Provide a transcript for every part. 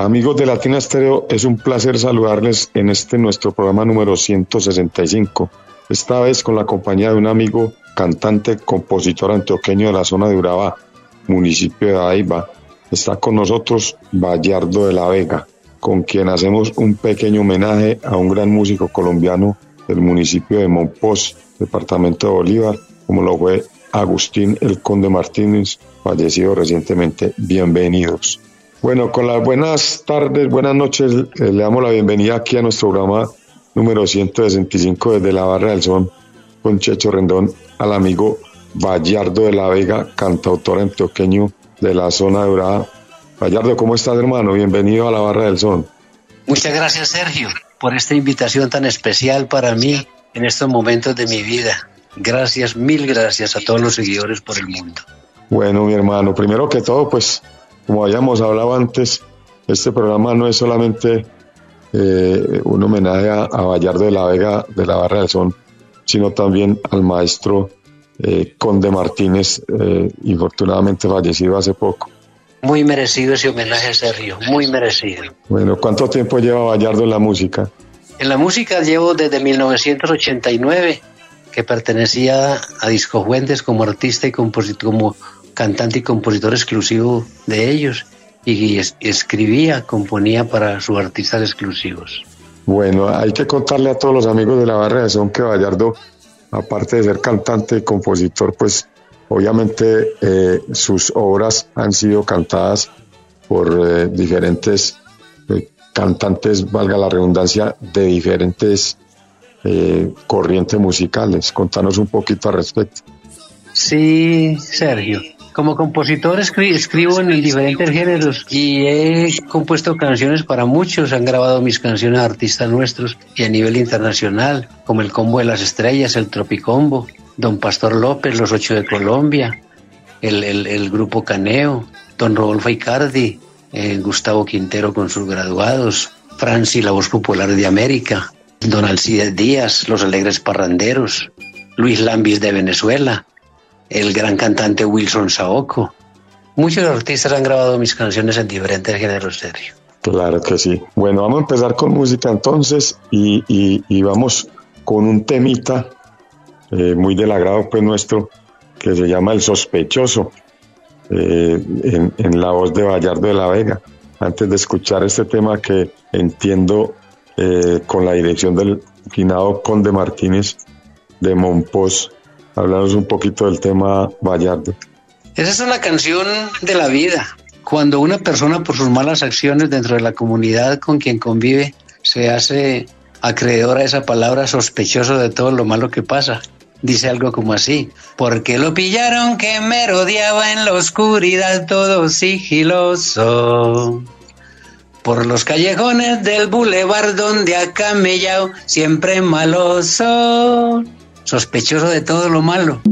Amigos de Latina Estéreo, es un placer saludarles en este nuestro programa número 165. Esta vez con la compañía de un amigo, cantante, compositor antioqueño de la zona de Urabá, municipio de Aiba. Está con nosotros Bayardo de la Vega, con quien hacemos un pequeño homenaje a un gran músico colombiano del municipio de Monpós, departamento de Bolívar, como lo fue Agustín El Conde Martínez, fallecido recientemente. Bienvenidos. Bueno, con las buenas tardes, buenas noches, eh, le damos la bienvenida aquí a nuestro programa número 165 desde la Barra del Son con Checho Rendón al amigo Vallardo de la Vega, cantautor antioqueño de la zona de Urada. Vallardo, ¿cómo estás, hermano? Bienvenido a la Barra del Son. Muchas gracias, Sergio, por esta invitación tan especial para mí en estos momentos de mi vida. Gracias, mil gracias a todos los seguidores por el mundo. Bueno, mi hermano, primero que todo, pues como habíamos hablado antes, este programa no es solamente eh, un homenaje a, Vallardo de la Vega de la Barra del Son, sino también al maestro eh, Conde Martínez, eh, infortunadamente fallecido hace poco. Muy merecido ese homenaje, Sergio, muy merecido. Bueno, ¿cuánto tiempo lleva Vallardo en la música? En la música llevo desde 1989, que pertenecía a Disco Fuentes como artista y compositor, como cantante y compositor exclusivo de ellos y escribía, componía para sus artistas exclusivos. Bueno, hay que contarle a todos los amigos de la barra de son que Vallardo, aparte de ser cantante y compositor, pues obviamente eh, sus obras han sido cantadas por eh, diferentes eh, cantantes, valga la redundancia, de diferentes corrientes musicales. Contanos un poquito al respecto. Sí, Sergio. Como compositor escribo en diferentes géneros y he compuesto canciones para muchos. Han grabado mis canciones artistas nuestros y a nivel internacional, como el Combo de las Estrellas, el Tropicombo, Don Pastor López, Los Ocho de Colombia, el, Grupo Caneo, Don Rodolfo Icardi, eh, Gustavo Quintero con sus graduados, Franci, la voz popular de América, Don Alcides Díaz, Los Alegres Parranderos, Luis Lambis de Venezuela, el gran cantante Wilson Saoko. Muchos artistas han grabado mis canciones en diferentes géneros, Sergio. Claro que sí. Bueno, vamos a empezar con música entonces y, vamos con un temita eh, muy del agrado pues nuestro que se llama El Sospechoso eh, en, la voz de Vallardo de la Vega. Antes de escuchar este tema que entiendo eh, con la dirección del finado Conde Martínez de Monpós, hablarnos un poquito del tema Vallardo. Esa es una canción de la vida. Cuando una persona por sus malas acciones dentro de la comunidad con quien convive se hace acreedor a esa palabra sospechoso de todo lo malo que pasa. Dice algo como así, porque lo pillaron que me rodeaba en la oscuridad todo sigiloso. Por los callejones del bulevar donde ha camellado siempre maloso sospechoso de todo lo malo.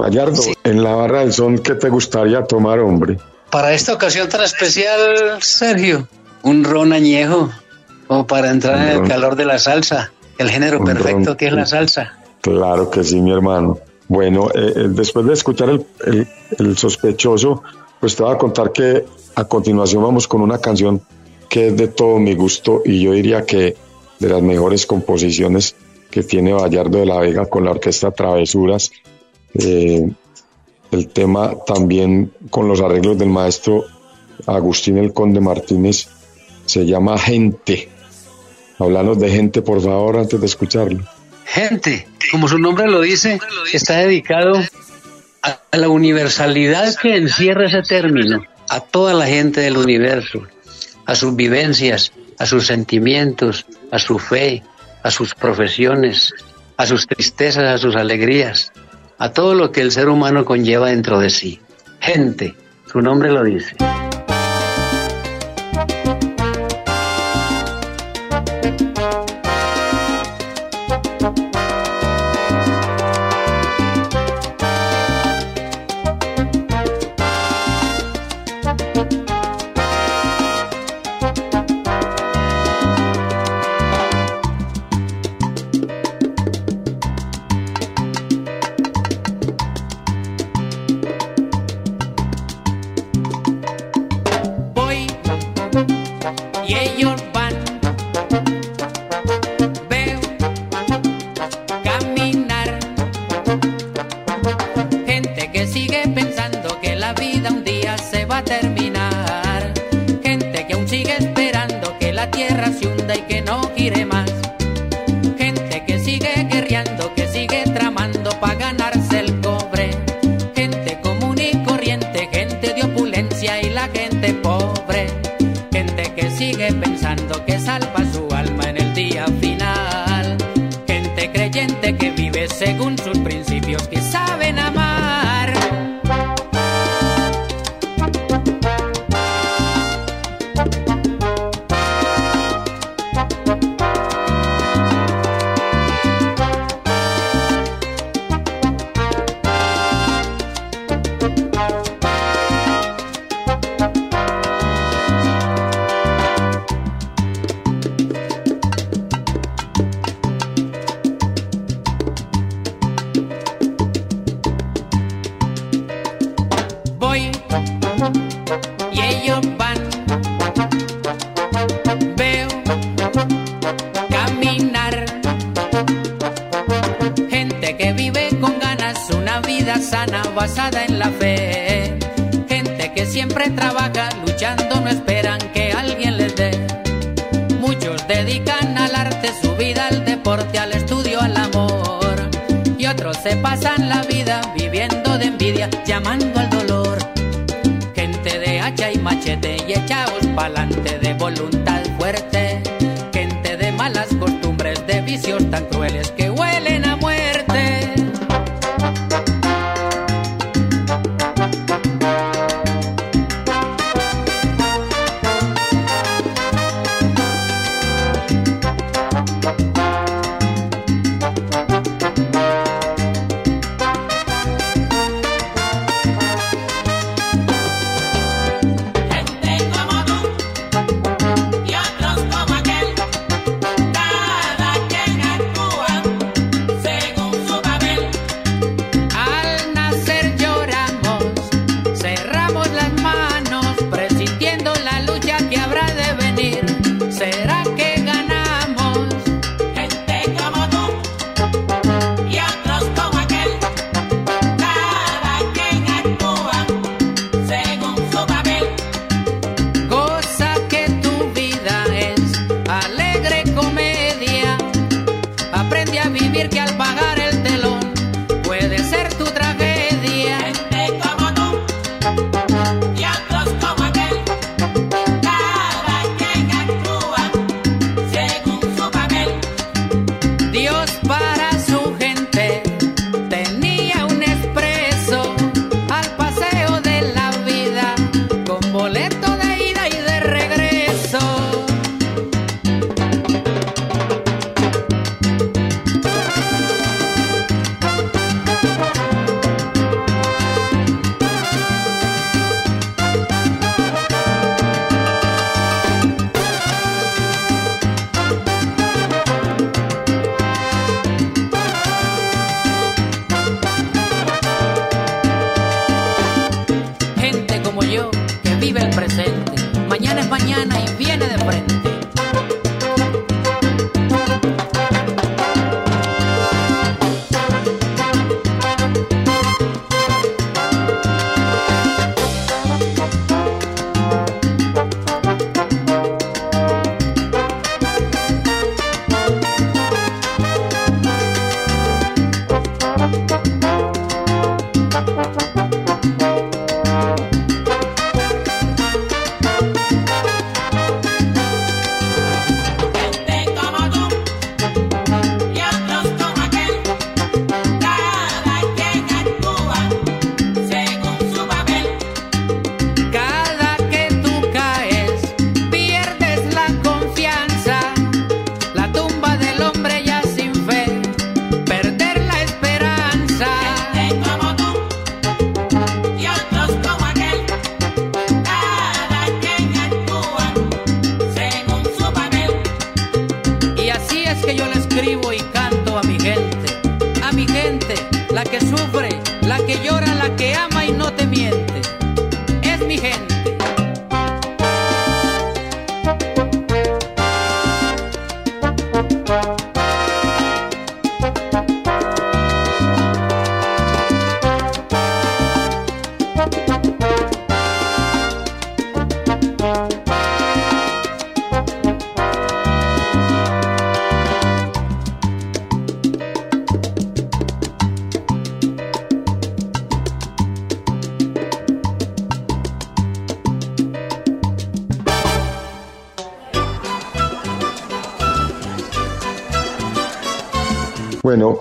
Gallardo, en la barra del son, ¿qué te gustaría tomar, hombre? Para esta ocasión tan especial, Sergio, un ron añejo, como para entrar en el calor de la salsa, el género perfecto que es la salsa. Claro que sí, mi hermano. Bueno, eh, eh, después de escuchar el, el, sospechoso, pues te voy a contar que a continuación vamos con una canción que es de todo mi gusto y yo diría que de las mejores composiciones que tiene Vallardo de la Vega con la orquesta Travesuras eh, el tema también con los arreglos del maestro Agustín el Conde Martínez se llama Gente. Hablanos de gente, por favor, antes de escucharlo. Gente, como su nombre lo dice, está dedicado a la universalidad que encierra ese término, a toda la gente del universo, a sus vivencias, a sus sentimientos, a su fe, a sus profesiones, a sus tristezas, a sus alegrías, a todo lo que el ser humano conlleva dentro de sí. Gente, su nombre lo dice. tierra se hunda y que no gire más. Gente que sigue guerreando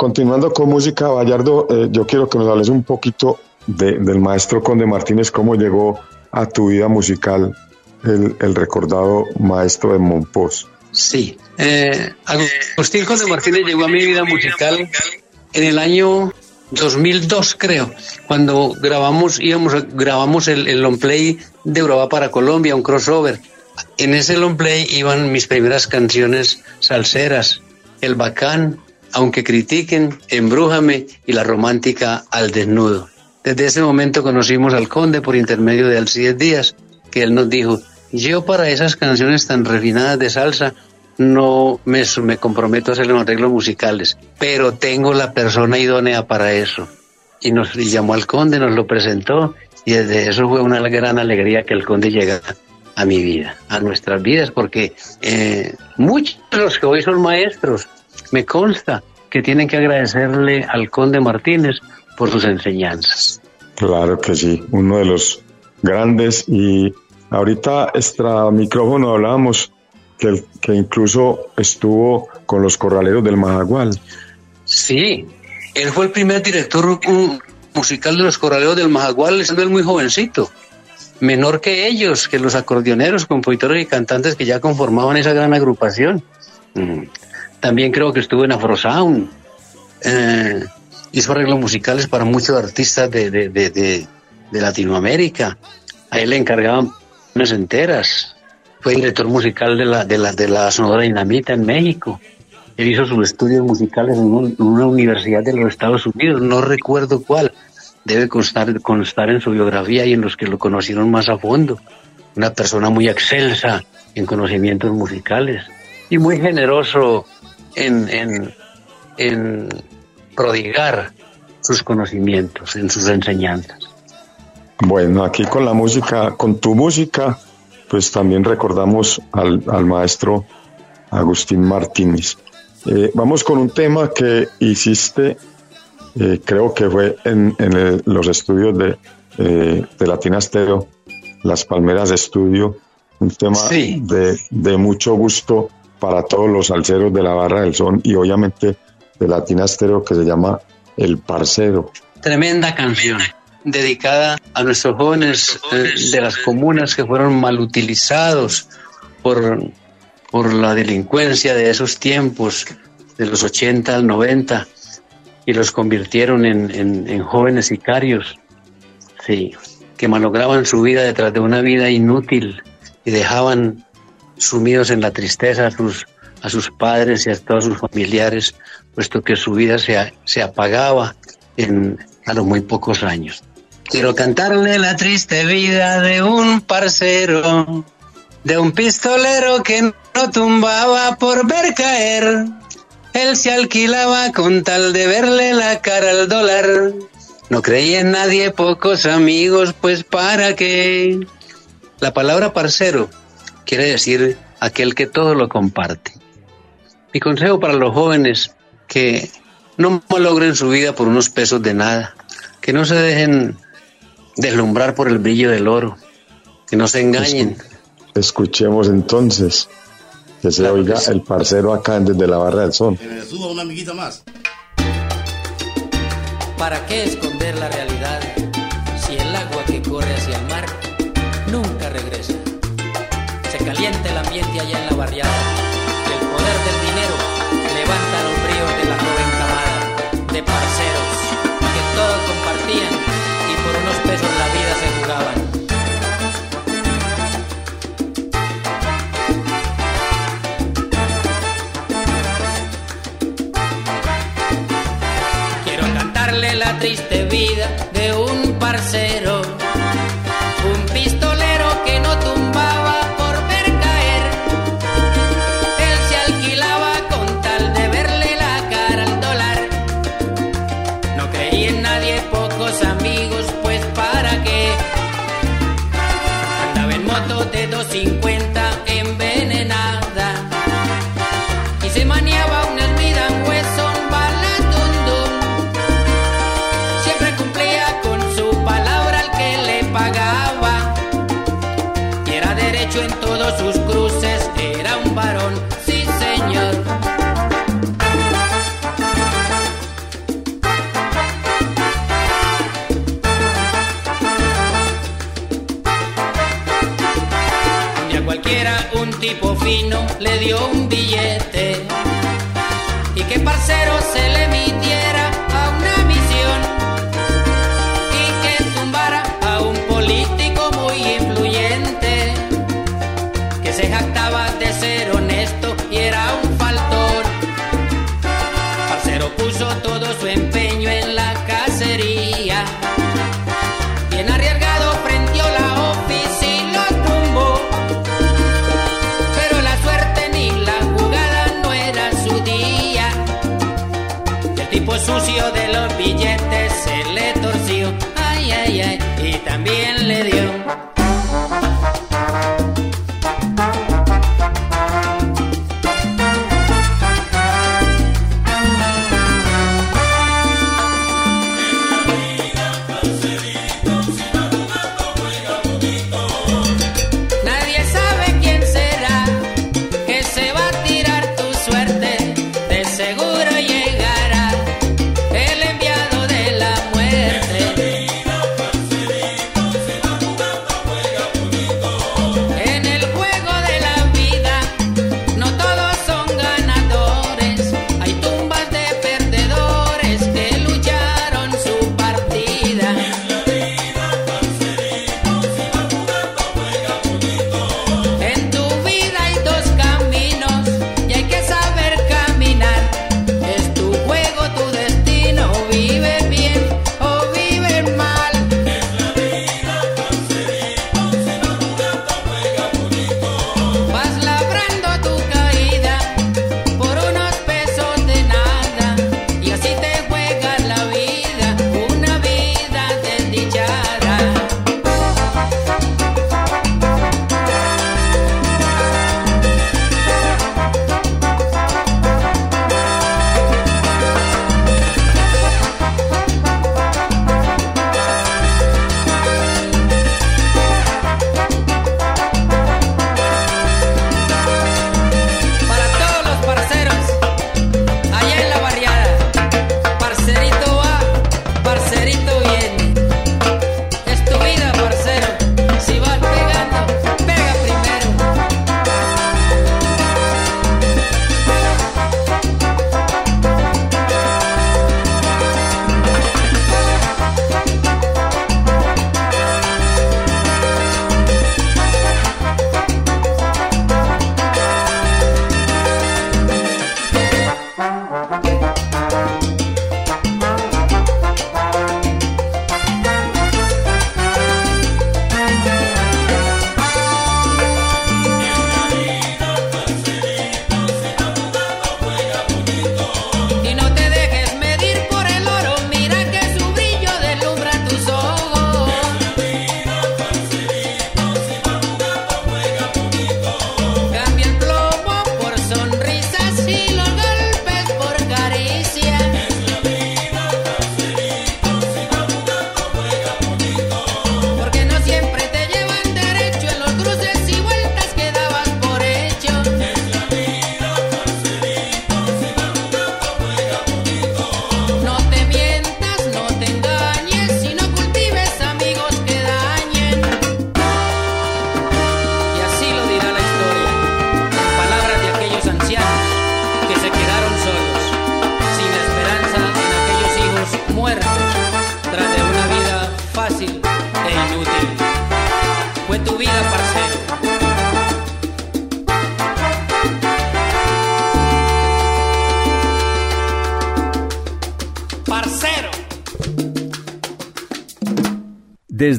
continuando con música, Vallardo, eh, yo quiero que nos hables un poquito del maestro Conde Martínez, cómo llegó a tu vida musical el, recordado maestro de Monpós. Sí, eh, Agustín Conde Martínez llegó a mi vida musical en el año 2002 creo, cuando grabamos, íbamos, grabamos el, el long play de Europa para Colombia, un crossover. En ese long play iban mis primeras canciones salseras, El Bacán, aunque critiquen, Embrújame y la romántica Al Desnudo. Desde ese momento conocimos al conde por intermedio de Alcides Díaz, que él nos dijo, yo para esas canciones tan refinadas de salsa no me, me comprometo a hacer los arreglos musicales, pero tengo la persona idónea para eso. Y nos llamó al conde, nos lo presentó y desde eso fue una gran alegría que el conde llegara a mi vida, a nuestras vidas, porque eh, muchos de los que hoy son maestros me consta que tienen que agradecerle al conde Martínez por sus enseñanzas. Claro que sí, uno de los grandes y ahorita extra micrófono hablábamos que, que incluso estuvo con los corraleros del Majagual. Sí, él fue el primer director musical de los corraleros del Majagual, siendo él muy jovencito, menor que ellos, que los acordeoneros, compositores y cantantes que ya conformaban esa gran agrupación. También creo que estuvo en Afrosound. Eh, hizo arreglos musicales para muchos artistas de, de, de, de, Latinoamérica. A él le encargaban unas enteras. Fue director musical de la, de la, de la Sonora Dinamita en México. Él hizo sus estudios musicales en, una universidad de los Estados Unidos, no recuerdo cuál. Debe constar, constar en su biografía y en los que lo conocieron más a fondo. Una persona muy excelsa en conocimientos musicales y muy generoso en, en, prodigar sus conocimientos, en sus enseñanzas. Bueno, aquí con la música, con tu música, pues también recordamos al, maestro Agustín Martínez. Eh, vamos con un tema que hiciste, eh, creo que fue en, los estudios de, eh, de Latina Las Palmeras de Estudio, un tema de, de, mucho gusto para todos los salseros de la Barra del Son y obviamente de Latina Estéreo que se llama El Parcero. Tremenda canción dedicada a nuestros jóvenes eh, de las comunas que fueron mal utilizados por, por la delincuencia de esos tiempos, de los 80 al 90, y los convirtieron en, en jóvenes sicarios, sí, que malograban su vida detrás de una vida inútil y dejaban sumidos en la tristeza a sus, a sus padres y a todos sus familiares, puesto que su vida se, se apagaba en, a los muy pocos años. Quiero cantarle la triste vida de un parcero, de un pistolero que no tumbaba por ver caer. Él se alquilaba con tal de verle la cara al dólar. No creía en nadie, pocos amigos, pues para qué. La palabra parcero quiere decir aquel que todo lo comparte. Mi consejo para los jóvenes que no malogren su vida por unos pesos de nada, que no se dejen deslumbrar por el brillo del oro, que no se engañen. Escuchemos entonces que se oiga el parcero acá desde la barra del sol. Que me suba una amiguita más. ¿Para qué esconder la realidad Se calienta el ambiente allá en la barriada y también le dio.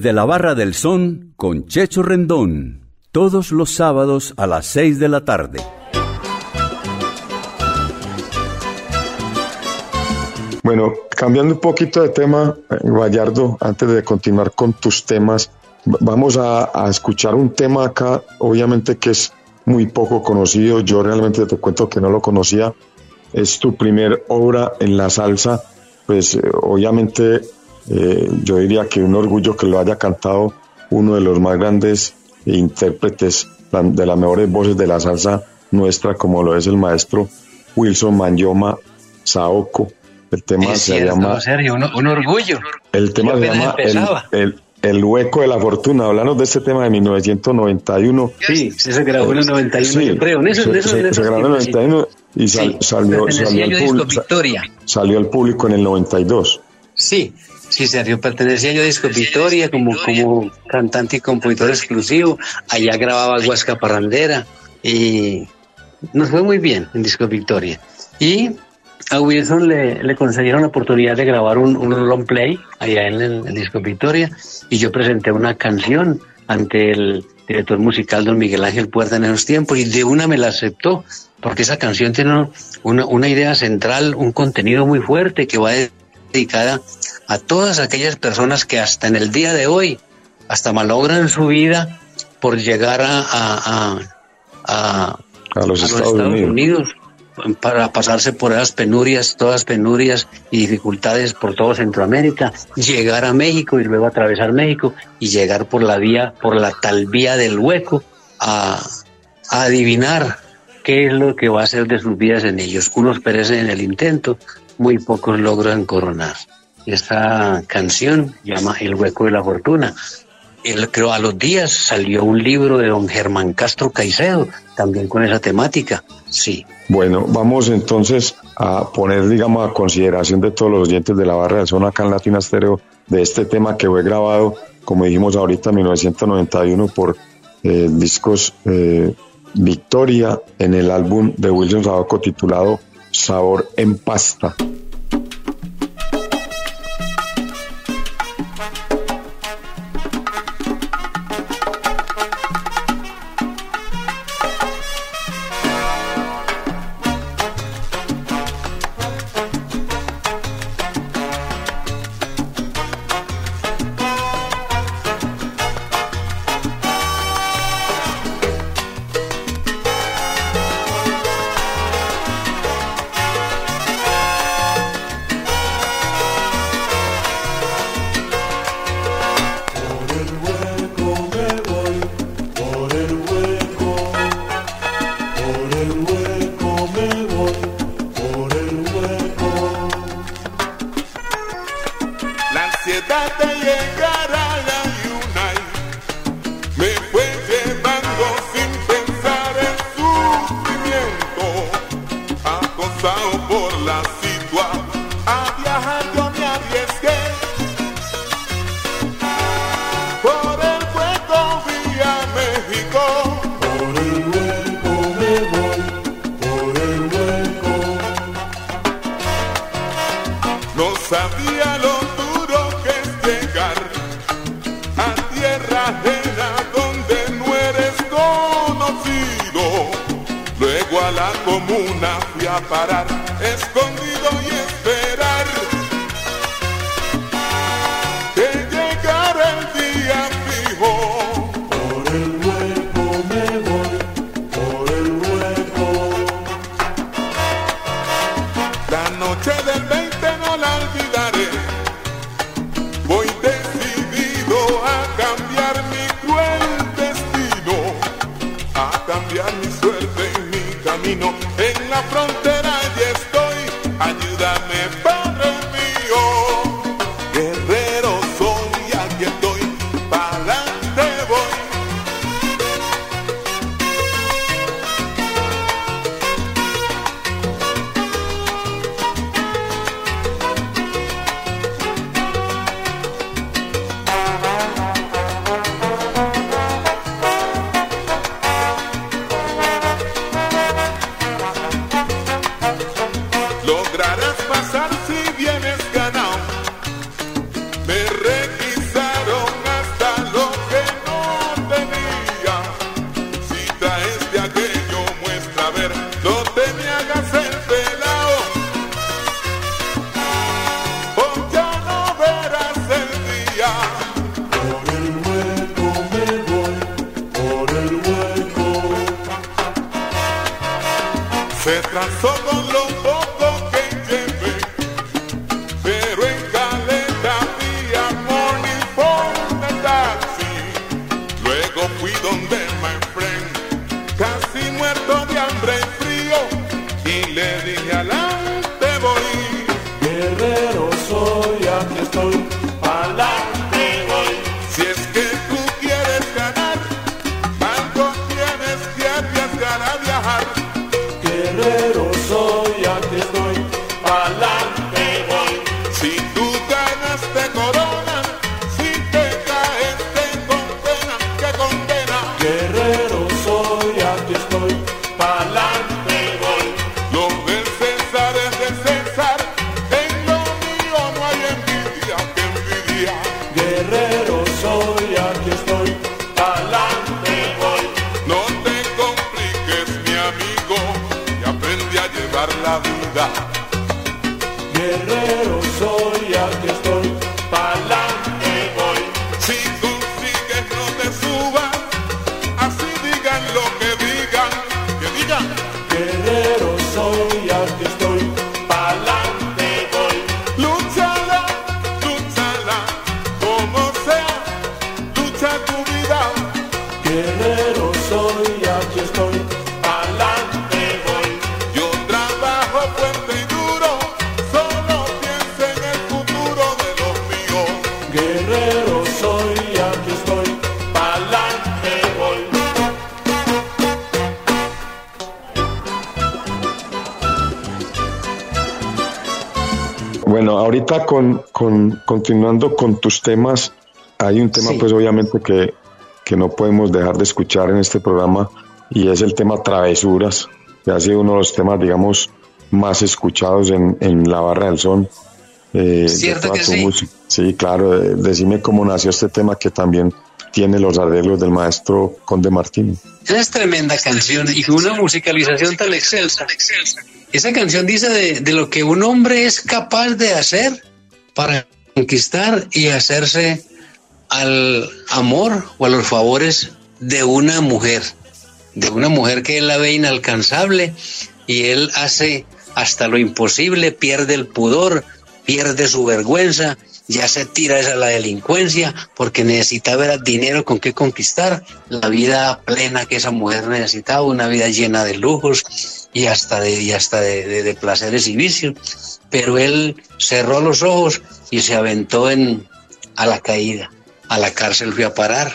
Desde la Barra del Son con Checho Rendón, todos los sábados a las 6 de la tarde. Bueno, cambiando un poquito de tema, eh, Gallardo, antes de continuar con tus temas, vamos a, a escuchar un tema acá, obviamente que es muy poco conocido, yo realmente te cuento que no lo conocía, es tu primer obra en la salsa, pues eh, obviamente eh, yo diría que un orgullo que lo haya cantado uno de los más grandes intérpretes de las mejores voces de la salsa nuestra, como lo es el maestro Wilson Manyoma Saoko. El tema Es se cierto, llama, Sergio, un, un orgullo. el tema se llama el, el- el hueco de la fortuna. Hablamos de este tema de 1991. Sí, se grabó en el 91, Sí, yo creo. En eso, se, en eso, se- en esos se grabó en el tiempos, sí. 91 y sal- Sí, salió, salió, al público, salió al público en el 92. Sí, sí, Sergio, pertenecía yo a Disco Victoria como, como cantante y compositor exclusivo. Allá grababa Huasca Parrandera y nos fue muy bien en Disco Victoria. Y a Wilson le, le concedieron la oportunidad de grabar un, un long play allá en el, en Disco Victoria y yo presenté una canción ante el director musical don Miguel Ángel Puerta en esos tiempos y de una me la aceptó porque esa canción tiene una, una idea central, un contenido muy fuerte que va dedicada a todas aquellas personas que hasta en el día de hoy hasta malogran su vida por llegar a, a, a, A los Estados Unidos. Unidos para pasarse por esas penurias, todas penurias y dificultades por todo Centroamérica, llegar a México y luego atravesar México y llegar por la vía, por la tal vía del hueco a, a adivinar qué es lo que va a ser de sus vidas en ellos. Unos perecen en el intento, muy pocos logran coronar. Esta canción llama El hueco de la fortuna. El, creo a los días salió un libro de don Germán Castro Caicedo, también con esa temática. Sí, Bueno, vamos entonces a poner, digamos, a consideración de todos los oyentes de la barra del zona acá en Latina Estéreo de este tema que fue grabado, como dijimos ahorita, en 1991 por eh, discos eh, Victoria en el álbum de Wilson Sabaco titulado Sabor en Pasta. Continuando con tus temas, hay un tema Sí. pues obviamente que, que no podemos dejar de escuchar en este programa y es el tema travesuras, que ha sido uno de los temas, digamos, más escuchados en, en la barra del son. eh, Cierto que sí. música. Sí, claro, eh, decime cómo nació este tema que también tiene los arreglos del maestro Conde Martín. Es tremenda canción y con una musicalización tan excelsa. Esa canción dice de, de lo que un hombre es capaz de hacer para conquistar y hacerse al amor o a los favores de una mujer, de una mujer que él la ve inalcanzable y él hace hasta lo imposible, pierde el pudor, pierde su vergüenza, ya se tira a la delincuencia porque necesitaba era dinero con que conquistar la vida plena que esa mujer necesitaba, una vida llena de lujos y hasta de, y hasta de, de- de placeres y vicios. Pero él cerró los ojos y se aventó en, a la caída, a la cárcel fue a parar.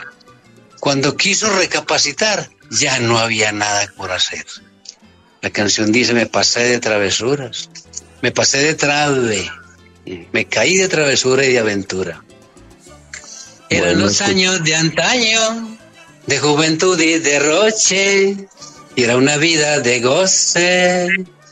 Cuando quiso recapacitar, ya no había nada por hacer. La canción dice, me pasé de travesuras, me pasé de trave, me caí de travesura y de aventura. Eran Bueno, los años de antaño, de juventud y derroche, y era una vida de goce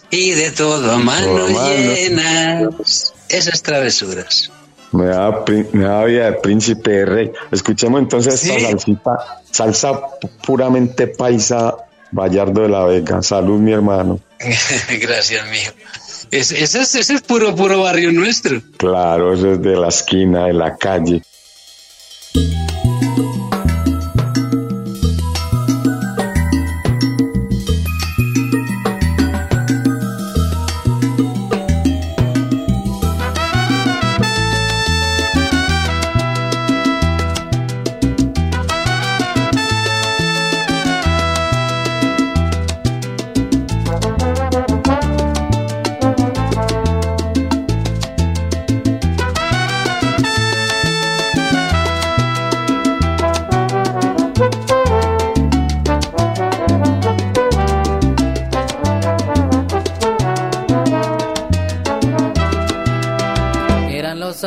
y de todo a mano mano. llenas. Esas travesuras. Me da, pri- me da vida de príncipe de rey. Escuchemos entonces esta salsita, salsa pu- puramente paisa, Vallardo de la Vega. Salud, mi hermano. Gracias, mío. Es- ese, es, ese es puro, puro barrio nuestro. Claro, eso es de la esquina, de la calle.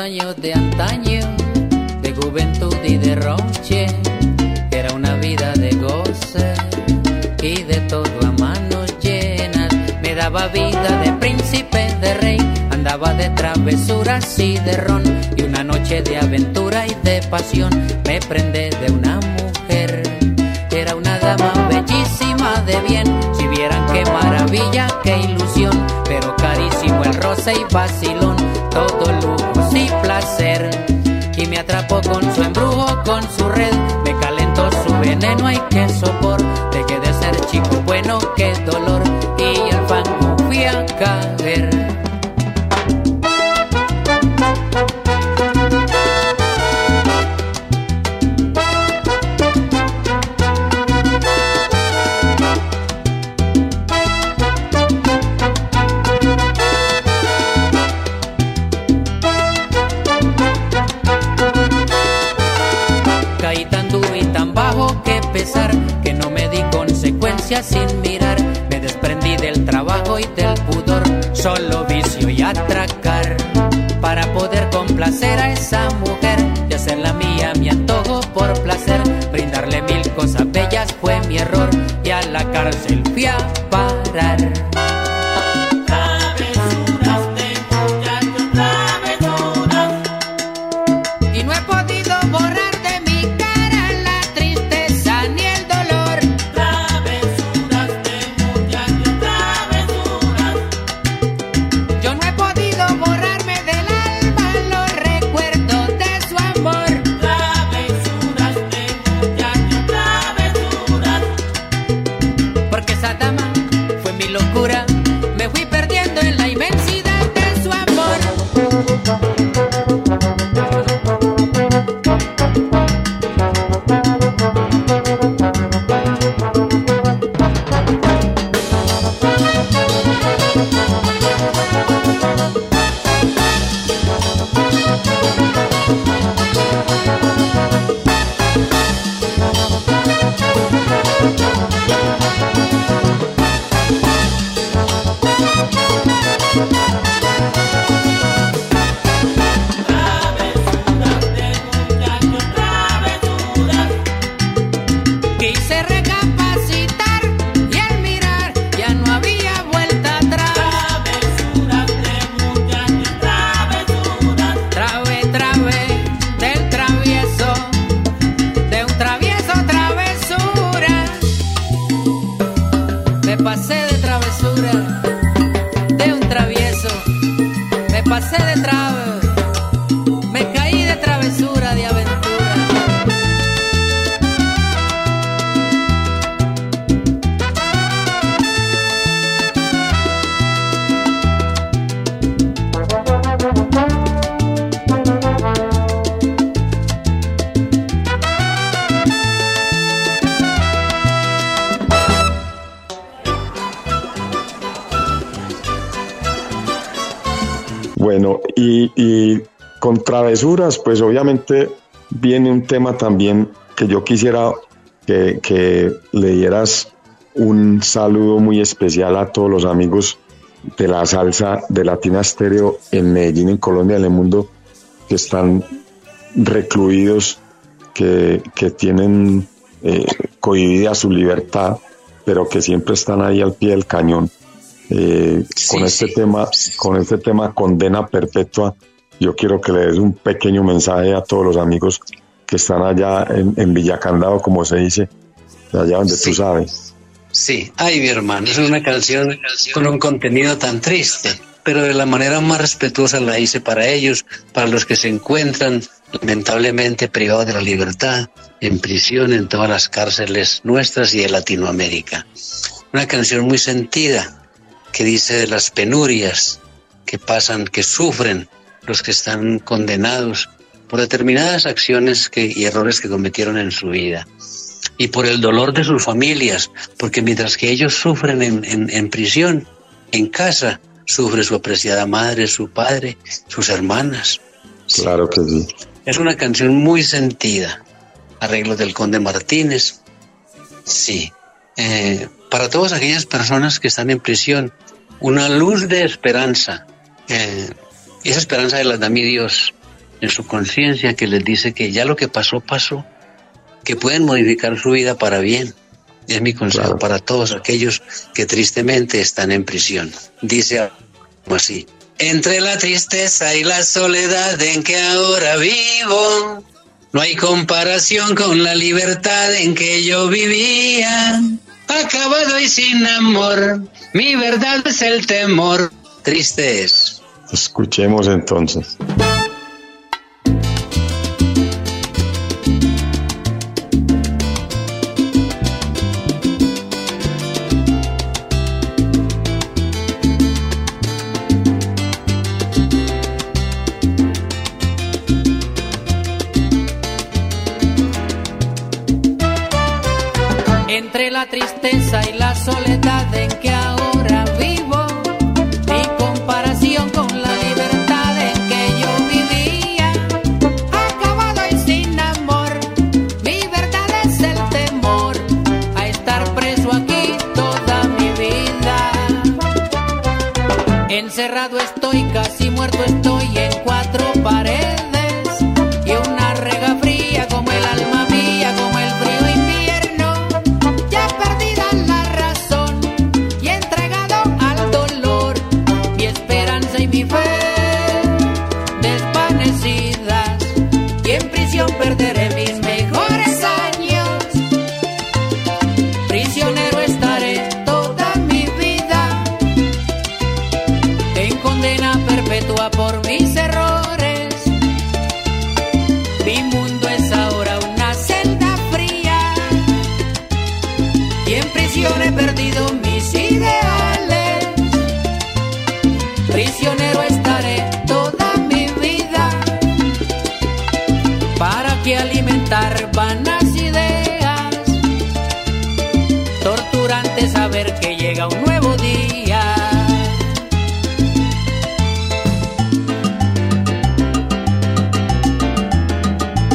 Años de antaño, de juventud y de roche. Era una vida de goce y de todo a manos llenas. Me daba vida de príncipe, de rey. Andaba de travesuras y de ron. Y una noche de aventura y de pasión me prendé de una mujer. Era una dama bellísima de bien. Si vieran qué maravilla, qué ilusión. Pero carísimo el roce y vacilón. Todo y Y me atrapó con su embrujo, con su red. Me calentó su veneno, ay qué sopor. Dejé de ser chico bueno, qué travesuras, pues obviamente viene un tema también que yo quisiera que, que le dieras un saludo muy especial a todos los amigos de la salsa de Latina Stereo en Medellín, en Colombia, en el mundo, que están recluidos, que, que tienen eh, cohibida su libertad, pero que siempre están ahí al pie del cañón. Eh, con este tema, con este tema condena perpetua, yo quiero que le des un pequeño mensaje a todos los amigos que están allá en, en Villacandado, como se dice, allá donde tú sabes. Sí, ay mi hermano, es una canción con un contenido tan triste, pero de la manera más respetuosa la hice para ellos, para los que se encuentran lamentablemente privados de la libertad, en prisión en todas las cárceles nuestras y de Latinoamérica. Una canción muy sentida que dice de las penurias que pasan, que sufren los que están condenados por determinadas acciones que, y errores que cometieron en su vida y por el dolor de sus familias, porque mientras que ellos sufren en, en, en prisión, en casa, sufre su apreciada madre, su padre, sus hermanas. Claro que sí. Es una canción muy sentida. Arreglos del Conde Martínez. Sí. Eh, para todas aquellas personas que están en prisión, una luz de esperanza. Eh, esa esperanza de la da mi Dios en su conciencia que les dice que ya lo que pasó, pasó que pueden modificar su vida para bien. Es mi consejo Claro. para todos aquellos que tristemente están en prisión. Dice así. Entre la tristeza y la soledad en que ahora vivo, no hay comparación con la libertad en que yo vivía. Acabado y sin amor, mi verdad es el temor. Triste es. Escuchemos entonces.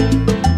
Todos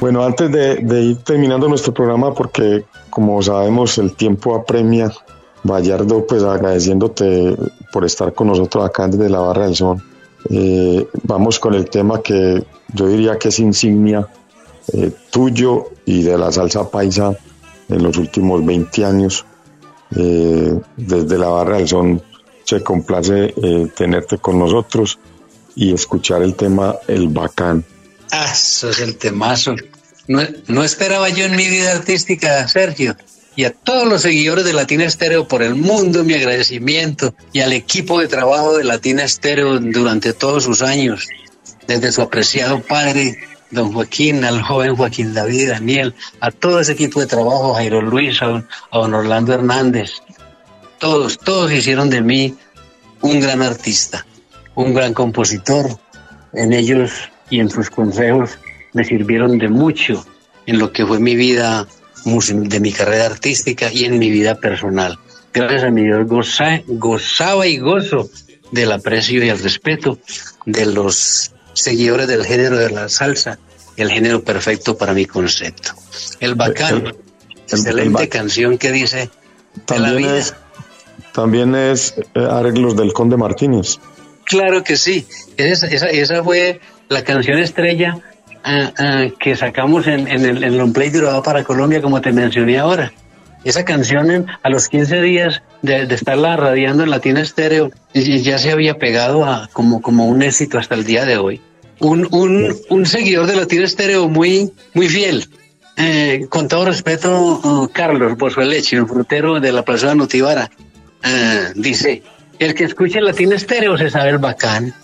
Bueno, antes de, de ir terminando nuestro programa, porque como sabemos el tiempo apremia Bayardo, pues agradeciéndote por estar con nosotros acá desde la Barra del Sol. Eh, vamos con el tema que yo diría que es insignia eh, tuyo y de la salsa paisa en los últimos 20 años. Eh, desde la Barra del Sol se complace tenerte con nosotros y escuchar el tema El Bacán. Ah, eso es el temazo. No, no esperaba yo en mi vida artística, Sergio, y a todos los seguidores de Latina Estéreo por el mundo mi agradecimiento y al equipo de trabajo de Latina Estéreo durante todos sus años, desde su apreciado padre, don Joaquín, al joven Joaquín David, Daniel, a todo ese equipo de trabajo, Jairo Luis, a don, a don Orlando Hernández, todos, todos hicieron de mí un gran artista, un gran compositor. En ellos y en sus consejos me sirvieron de mucho en lo que fue mi vida de mi carrera artística y en mi vida personal. Gracias a mi Dios gozaba y gozo del aprecio y el respeto de los seguidores del género de la salsa, el género perfecto para mi concepto. El bacán, excelente canción que dice también Es, también es eh, arreglos del Conde Martínez. Claro que sí, esa, esa, esa fue la canción estrella Ah, ah, que sacamos en, el, en long play durado para Colombia, como te mencioné ahora. Esa canción a los 15 días de, estarla radiando en Latina Estéreo ya se había pegado a, como, como un éxito hasta el día de hoy. Un, un, un seguidor de Latina Estéreo muy, muy fiel. Eh, con todo respeto, uh, Carlos Bosueleche, un frutero de la Plaza de Notibara, uh, dice, el que escuche Latina Estéreo se sabe el bacán.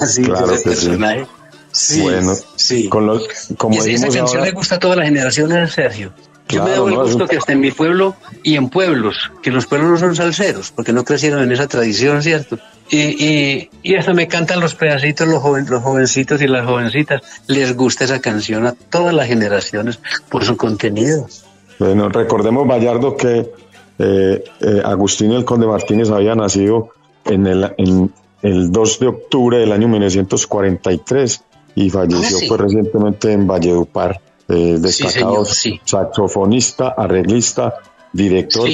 Así claro que personaje. Sí, bueno, sí. Con los, como y esa canción le gusta a todas las generaciones, Sergio. Yo me doy el gusto que hasta en mi pueblo y en pueblos, que los pueblos no son salseros, porque no crecieron en esa tradición, ¿cierto? Y, y, y hasta me cantan los pedacitos, los, joven, los jovencitos y las jovencitas. Les gusta esa canción a todas las generaciones por su contenido. Bueno, recordemos, Vallardo, que eh, eh, Agustín el Conde Martínez había nacido en el, en el 2 de octubre del año 1943 y falleció ah, recientemente en Valledupar, eh, destacado saxofonista, arreglista, director,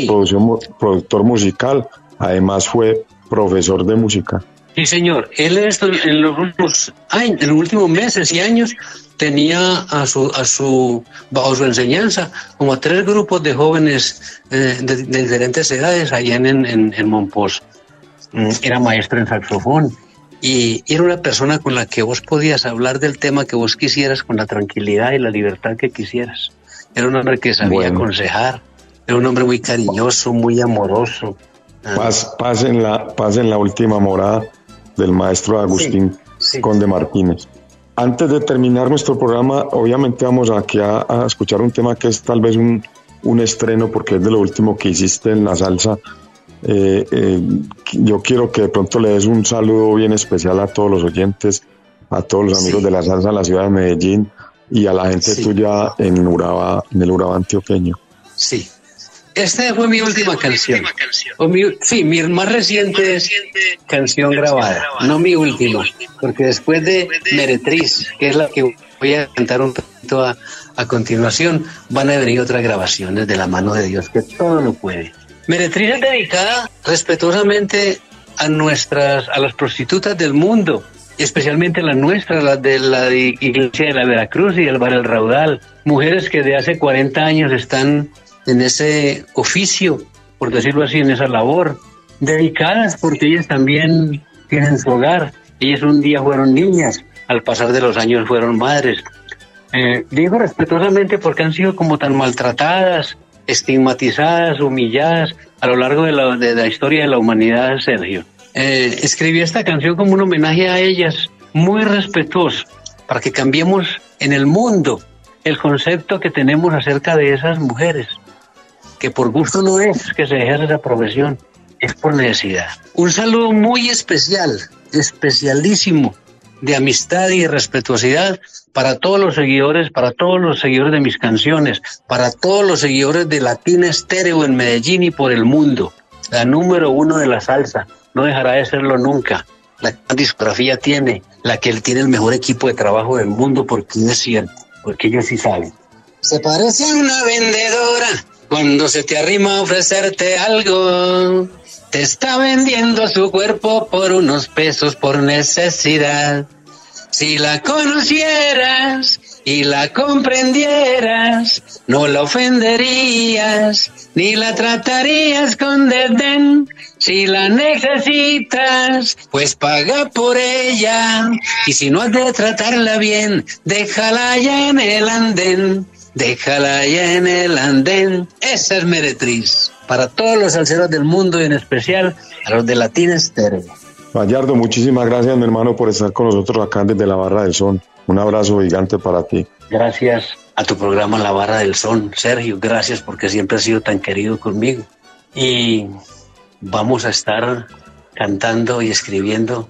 productor musical, además fue profesor de música. Sí, señor. Él en los últimos años, en los últimos meses y años tenía a su, a su, bajo su enseñanza como a tres grupos de jóvenes eh, de, diferentes edades allá en, en, en Monpós. Mm, era maestro en saxofón y era una persona con la que vos podías hablar del tema que vos quisieras con la tranquilidad y la libertad que quisieras. Era un hombre que sabía aconsejar, era un hombre muy cariñoso, muy amoroso. Ah. Paz, en la, paz en la última morada del maestro Agustín Conde Martínez. Antes de terminar nuestro programa, obviamente vamos aquí a, a, escuchar un tema que es tal vez un, un estreno porque es de lo último que hiciste en la salsa eh, eh, yo quiero que de pronto le des un saludo bien especial a todos los oyentes, a todos los amigos de la salsa en la ciudad de Medellín y a la gente tuya en, Uraba, en el Urabá antioqueño. Sí. Esta fue mi última canción. O mi, sí, mi más reciente, canción grabada, no mi última, porque después de Meretriz, que es la que voy a cantar un poquito a, a continuación, van a venir otras grabaciones de la mano de Dios, que todo lo puede. Meretriz es dedicada respetuosamente a nuestras, a las prostitutas del mundo, especialmente la nuestra, la de la iglesia de la Veracruz y el Bar El Raudal, mujeres que de hace 40 años están en ese oficio, por decirlo así, en esa labor, dedicadas porque ellas también tienen su hogar. Ellas un día fueron niñas, al pasar de los años fueron madres. Eh, digo respetuosamente porque han sido como tan maltratadas, estigmatizadas, humilladas a lo largo de la, de la historia de la humanidad, Sergio. Eh, escribí esta canción como un homenaje a ellas, muy respetuoso, para que cambiemos en el mundo el concepto que tenemos acerca de esas mujeres, que por gusto no es que se ejerza esa profesión, es por necesidad. Un saludo muy especial, especialísimo, de amistad y respetuosidad para todos los seguidores, para todos los seguidores de mis canciones, para todos los seguidores de Latina Estéreo en Medellín y por el mundo. La número uno de la salsa, no dejará de serlo nunca. La discografía tiene, la que él tiene el mejor equipo de trabajo del mundo, porque es cierto, porque ellos sí saben. Se parece a una vendedora Cuando se te arrima a ofrecerte algo, te está vendiendo su cuerpo por unos pesos por necesidad. Si la conocieras y la comprendieras, no la ofenderías ni la tratarías con desdén. Si la necesitas, pues paga por ella. Y si no has de tratarla bien, déjala ya en el andén. Déjala ya en el andén. Esa es Meretriz. Para todos los salseros del mundo y en especial a los de Latina Estéreo. Gallardo, muchísimas gracias, mi hermano, por estar con nosotros acá desde la Barra del Son. Un abrazo gigante para ti. Gracias a tu programa La Barra del Son, Sergio. Gracias porque siempre has sido tan querido conmigo. Y vamos a estar cantando y escribiendo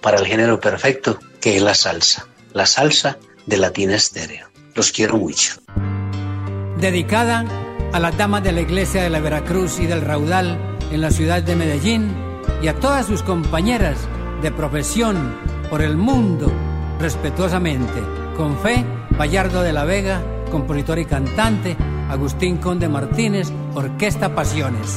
para el género perfecto, que es la salsa. La salsa de Latina Estéreo. Los quiero mucho. Dedicada a las damas de la iglesia de la Veracruz y del Raudal en la ciudad de Medellín y a todas sus compañeras de profesión por el mundo, respetuosamente, con fe, Bayardo de la Vega, compositor y cantante, Agustín Conde Martínez, Orquesta Pasiones.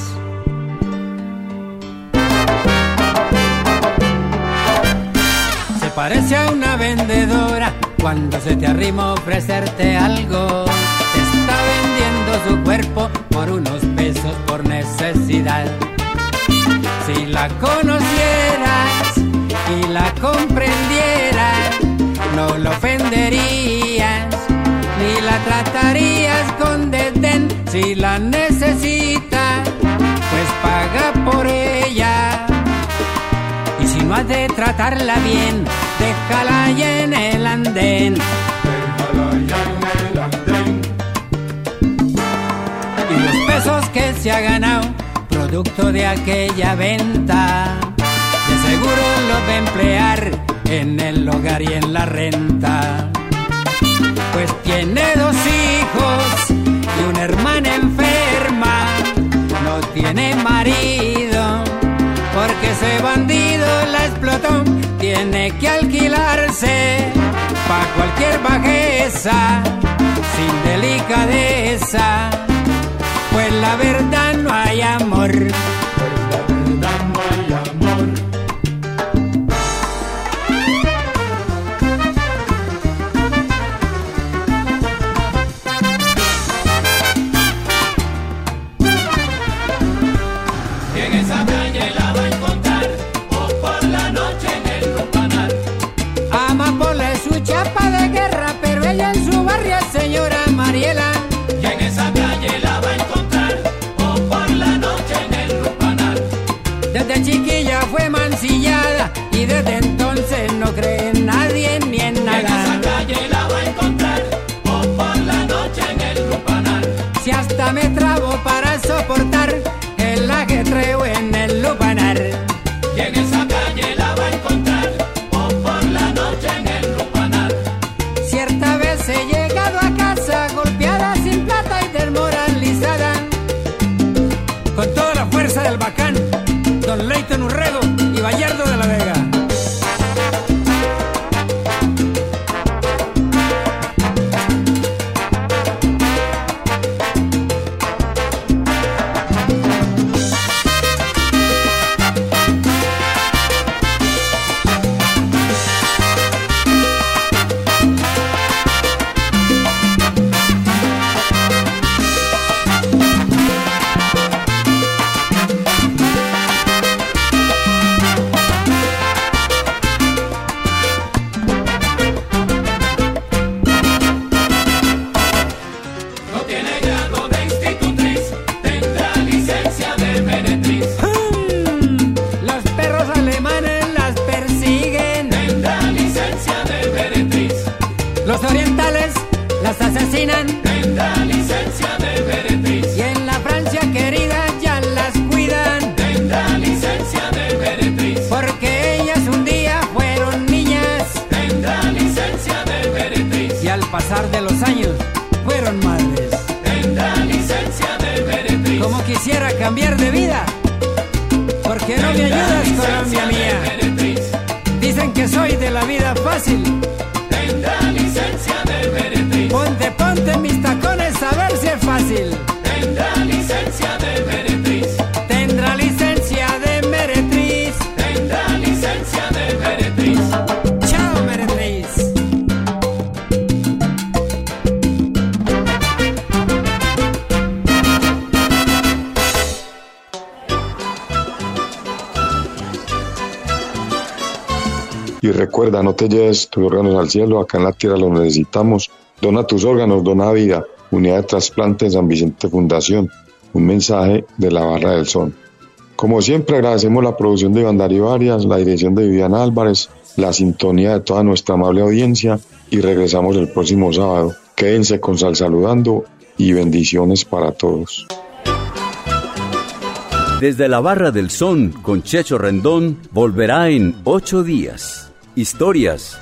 Se parece a una vendedora cuando se te arrima ofrecerte algo. Te está vendiendo su cuerpo por unos pesos por necesidad. Si la conocieras y la comprendieras, no la ofenderías ni la tratarías con desdén. Si la necesitas, pues paga por ella. No has de tratarla bien, déjala ya en el andén. Y los pesos que se ha ganado, producto de aquella venta, de seguro los va a emplear en el hogar y en la renta. Pues tiene dos hijos y una hermana enferma, no tiene marido, porque ese bandido la explotó, tiene que alquilarse pa' cualquier bajeza, sin delicadeza, pues la verdad no hay amor. Asesinan. Tendrá licencia de meretriz. Y en la Francia querida ya las cuidan. Tendrá licencia de meretriz. Porque ellas un día fueron niñas. Tendrá licencia de meretriz. Y al pasar de los años fueron madres. Tendrá licencia de meretriz. Como quisiera cambiar de vida. Porque no me ayudas, Colombia mía. Dicen que soy de la vida fácil. Ajusten mis tacones a ver si es fácil. Tendrá licencia de meretriz. Tendrá licencia de meretriz. Tendrá licencia de meretriz. Chao, meretriz. Y recuerda, no te lleves tus órganos al cielo, acá en la tierra los necesitamos. Dona tus órganos, dona vida. Unidad de trasplante San Vicente Fundación. Un mensaje de la Barra del Sol. Como siempre agradecemos la producción de Iván Darío Arias, la dirección de Viviana Álvarez, la sintonía de toda nuestra amable audiencia y regresamos el próximo sábado. Quédense con Sal Saludando y bendiciones para todos. Desde la Barra del Son con Checho Rendón volverá en ocho días. Historias,